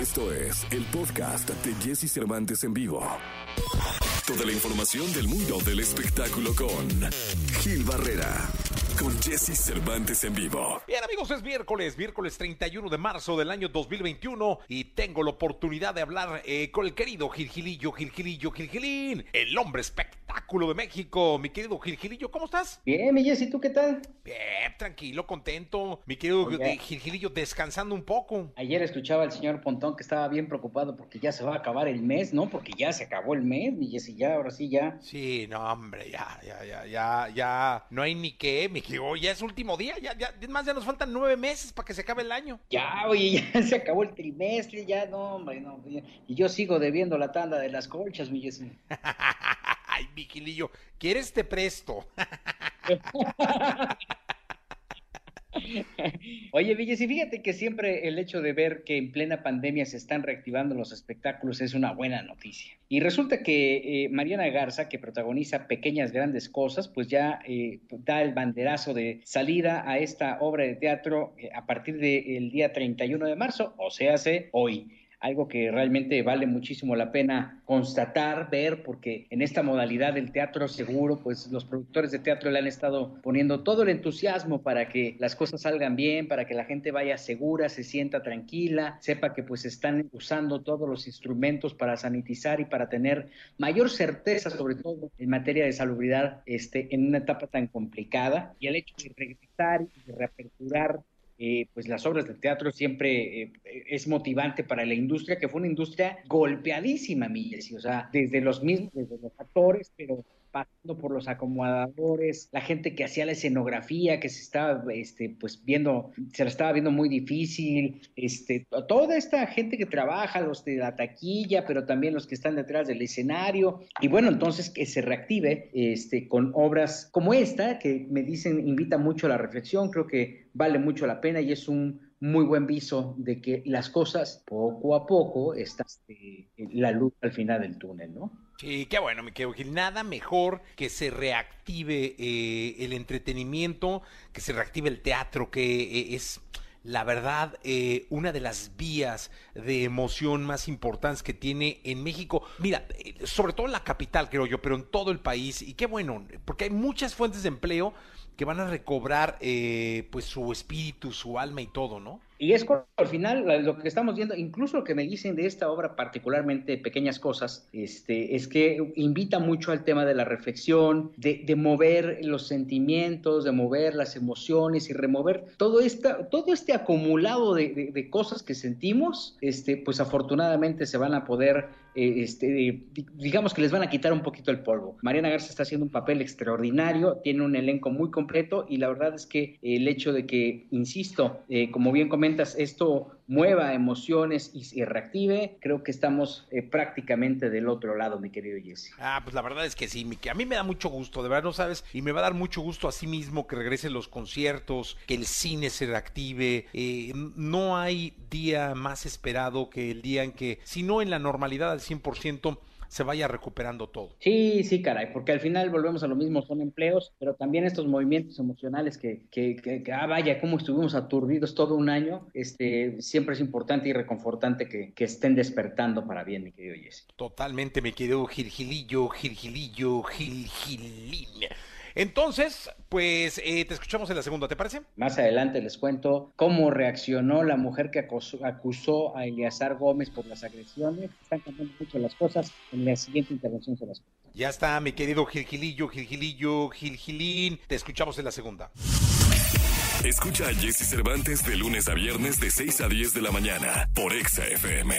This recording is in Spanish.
Esto es el podcast de Jesse Cervantes en vivo. Toda la información del mundo del espectáculo con Gil Barrera, con Jesse Cervantes en vivo. Bien amigos, es miércoles, miércoles 31 de marzo del año 2021 y tengo la oportunidad de hablar eh, con el querido Gilgilillo, Gilgilillo, Gilgilín, el hombre espectáculo de México. Mi querido Gilgilillo, ¿cómo estás? Bien, mi Jessy, ¿tú qué tal? Bien, tranquilo, contento. Mi querido Oye. Gilgilillo, descansando un poco. Ayer escuchaba al señor Pontón que estaba bien preocupado porque ya se va a acabar el mes, ¿no? Porque ya se acabó el mes, mi Jessy, ya, ahora sí, ya. Sí, no, hombre, ya, ya, ya, ya, ya, no hay ni qué, mi querido, ya es último día, ya, ya, es más, ya nos faltan nueve meses para que se acabe el año. Ya, oye, ya se acabó el trimestre, ya, no, hombre, no. ya. Y yo sigo debiendo la tanda de las colchas, mi Jessy. Ay, mi Gilillo, ¿quieres te presto? Oye, Villes, y fíjate que siempre el hecho de ver que en plena pandemia se están reactivando los espectáculos es una buena noticia. Y resulta que eh, Mariana Garza, que protagoniza Pequeñas Grandes Cosas, pues ya eh, da el banderazo de salida a esta obra de teatro eh, a partir del día 31 de marzo, o sea, hace hoy algo que realmente vale muchísimo la pena constatar, ver, porque en esta modalidad del teatro seguro, pues los productores de teatro le han estado poniendo todo el entusiasmo para que las cosas salgan bien, para que la gente vaya segura, se sienta tranquila, sepa que pues están usando todos los instrumentos para sanitizar y para tener mayor certeza, sobre todo en materia de salubridad, este, en una etapa tan complicada. Y el hecho de regresar y de reaperturar eh, pues las obras de teatro siempre eh, es motivante para la industria, que fue una industria golpeadísima, mi Jessy, o sea, desde los mismos, desde los actores, pero pasando por los acomodadores, la gente que hacía la escenografía, que se estaba, este, pues viendo, se la estaba viendo muy difícil, este, toda esta gente que trabaja, los de la taquilla, pero también los que están detrás del escenario, y bueno, entonces que se reactive, este, con obras como esta, que me dicen, invita mucho a la reflexión, creo que vale mucho la pena y es un muy buen viso de que las cosas poco a poco están este, la luz al final del túnel, ¿no? Sí, qué bueno, mi querido. Nada mejor que se reactive eh, el entretenimiento, que se reactive el teatro, que eh, es, la verdad, eh, una de las vías de emoción más importantes que tiene en México. Mira, eh, sobre todo en la capital, creo yo, pero en todo el país. Y qué bueno, porque hay muchas fuentes de empleo que van a recobrar eh, pues su espíritu, su alma y todo, ¿no? Y es cuando, al final lo que estamos viendo, incluso lo que me dicen de esta obra, particularmente Pequeñas Cosas, este, es que invita mucho al tema de la reflexión, de, de mover los sentimientos, de mover las emociones y remover todo, esta, todo este acumulado de, de- de cosas que sentimos, este, pues afortunadamente se van a poder, eh, este, di- digamos que les van a quitar un poquito el polvo. Mariana Garza está haciendo un papel extraordinario, tiene un elenco muy completo y la verdad es que el hecho de que, insisto, eh, como bien esto mueva emociones y se reactive, creo que estamos eh, prácticamente del otro lado, mi querido Jesse. Ah, pues la verdad es que sí, mi- que a mí me da mucho gusto, de verdad, ¿no sabes? Y me va a dar mucho gusto a sí mismo que regresen los conciertos, que el cine se reactive. eh, no hay día más esperado que el día en que, si no en la normalidad al 100%, se vaya recuperando todo. Sí, sí, caray, porque al final volvemos a lo mismo, son empleos, pero también estos movimientos emocionales que, que, que, que, ah, vaya, cómo estuvimos aturdidos todo un año, este, siempre es importante y reconfortante que, que estén despertando para bien, mi querido Jesse. Totalmente, mi querido Gilgilillo, Gilgilillo, Gilgilín. Entonces, pues eh, te escuchamos en la segunda, ¿te parece? Más adelante les cuento cómo reaccionó la mujer que acusó, acusó a Eleazar Gómez por las agresiones. Están cambiando mucho las cosas. En la siguiente intervención se las cuento. Ya está, mi querido Gilgilillo, Gilgilillo, Gilgilín. Te escuchamos en la segunda. Escucha a Jesse Cervantes de lunes a viernes de 6 a 10 de la mañana por Exa FM.